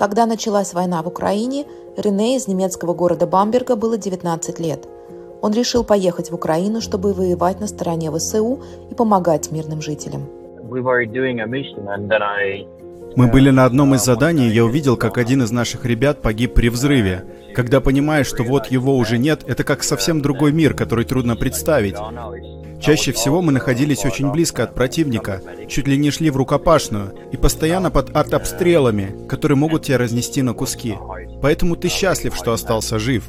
Когда началась война в Украине, Рене из немецкого города Бамберга было 19 лет. Он решил поехать в Украину, чтобы воевать на стороне ВСУ и помогать мирным жителям. Мы были на одном из заданий, и я увидел, как один из наших ребят погиб при взрыве. Когда понимаешь, что вот его уже нет, это как совсем другой мир, который трудно представить. Чаще всего мы находились очень близко от противника, чуть ли не шли в рукопашную, и постоянно под артобстрелами, которые могут тебя разнести на куски. Поэтому ты счастлив, что остался жив.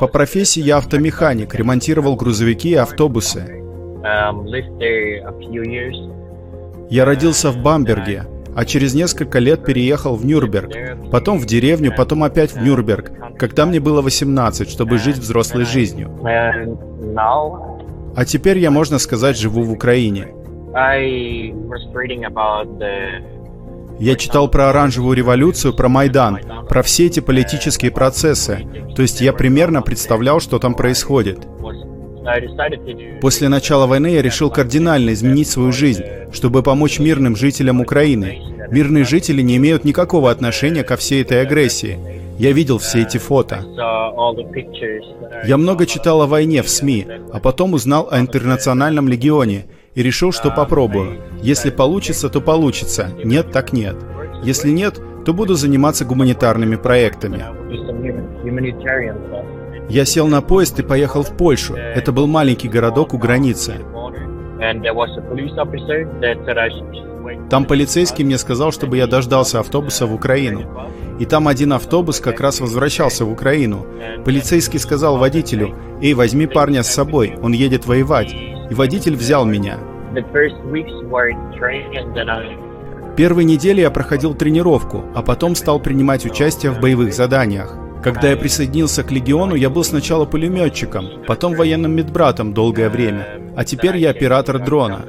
По профессии я автомеханик, ремонтировал грузовики и автобусы. Я родился в Бамберге, а через несколько лет переехал в Нюрнберг, потом в деревню, потом опять в Нюрнберг, когда мне было 18, чтобы жить взрослой жизнью. А теперь я, можно сказать, живу в Украине. Я читал про оранжевую революцию, про Майдан, про все эти политические процессы. То есть я примерно представлял, что там происходит. После начала войны я решил кардинально изменить свою жизнь, чтобы помочь мирным жителям Украины. Мирные жители не имеют никакого отношения ко всей этой агрессии. Я видел все эти фото. Я много читал о войне в СМИ, а потом узнал о интернациональном легионе и решил, что попробую. Если получится, то получится. Нет, так нет. Если нет, то буду заниматься гуманитарными проектами. Я сел на поезд и поехал в Польшу. Это был маленький городок у границы. Там полицейский мне сказал, чтобы я дождался автобуса в Украину. И там один автобус как раз возвращался в Украину. Полицейский сказал водителю, «Эй, возьми парня с собой, он едет воевать». И водитель взял меня. Первые недели я проходил тренировку, а потом стал принимать участие в боевых заданиях. Когда я присоединился к Легиону, я был сначала пулеметчиком, потом военным медбратом долгое время, а теперь я оператор дрона.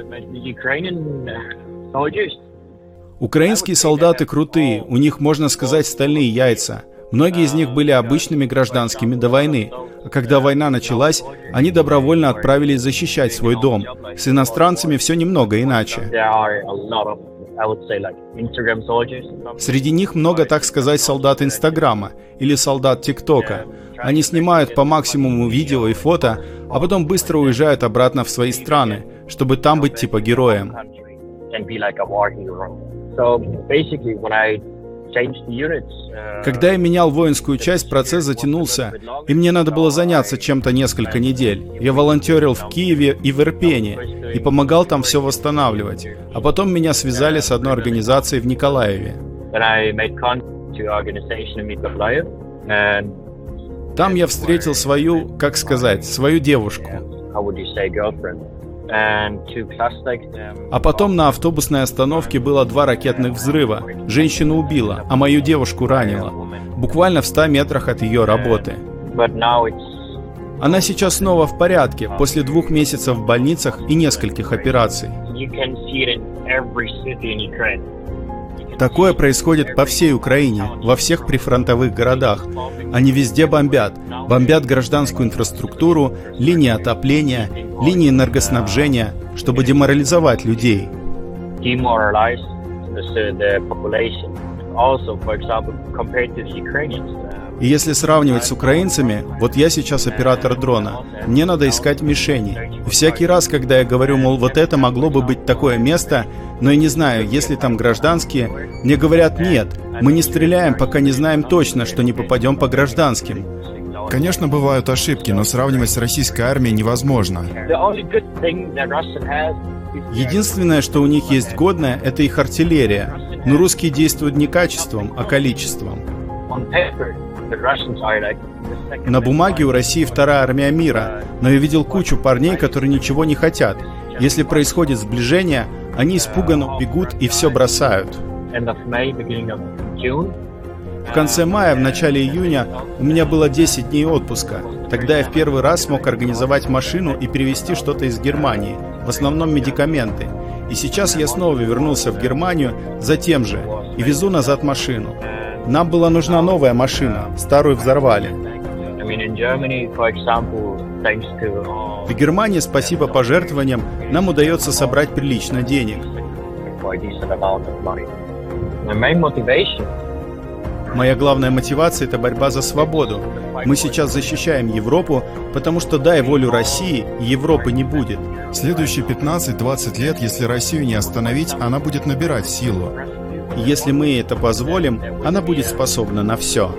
Украинские солдаты крутые, у них, можно сказать, стальные яйца. Многие из них были обычными гражданскими до войны, а когда война началась, они добровольно отправились защищать свой дом. С иностранцами все немного иначе. Среди них много, так сказать, солдат Инстаграма или солдат ТикТока. Они снимают по максимуму видео и фото, а потом быстро уезжают обратно в свои страны, чтобы там быть типа героем. Когда я менял воинскую часть, процесс затянулся, и мне надо было заняться чем-то несколько недель. Я волонтерил в Киеве и в Ирпене, и помогал там все восстанавливать. А потом меня связали с одной организацией в Николаеве. Там я встретил свою, как сказать, свою девушку. А потом на автобусной остановке было два ракетных взрыва. Женщину убила, а мою девушку ранила. Буквально в 100 метрах от ее работы. Она сейчас снова в порядке, после двух месяцев в больницах и нескольких операций. Такое происходит по всей Украине, во всех прифронтовых городах. Они везде бомбят. Бомбят гражданскую инфраструктуру, линии отопления, линии энергоснабжения, чтобы деморализовать людей. Also, for example, compared to Ukrainians, и если сравнивать с украинцами, вот я сейчас оператор дрона, мне надо искать мишени. И всякий раз, когда я говорю, мол, вот это могло бы быть такое место, но я не знаю, если там гражданские, мне говорят, нет, мы не стреляем, пока не знаем точно, что не попадем по гражданским. Конечно, бывают ошибки, но сравнивать с российской армией невозможно. Единственное, что у них есть годное, это их артиллерия. Но русские действуют не качеством, а количеством. На бумаге у России вторая армия мира, но я видел кучу парней, которые ничего не хотят. Если происходит сближение, они испуганно бегут и все бросают. В конце мая, в начале июня у меня было 10 дней отпуска. Тогда я в первый раз смог организовать машину и привезти что-то из Германии, в основном медикаменты. И сейчас я снова вернулся в Германию за тем же и везу назад машину. Нам была нужна новая машина, старую взорвали. В Германии, спасибо пожертвованиям, нам удается собрать прилично денег. Моя главная мотивация – это борьба за свободу. Мы сейчас защищаем Европу, потому что дай волю России, Европы не будет. Следующие 15-20 лет, если Россию не остановить, она будет набирать силу. Если мы это позволим, она будет способна на все.